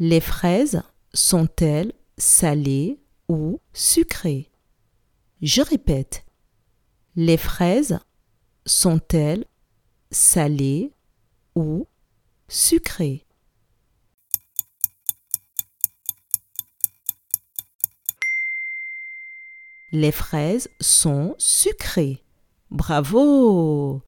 Les fraises sont-elles salées ou sucrées? Je répète. Les fraises sont-elles salées ou sucrées? Les fraises sont sucrées. Bravo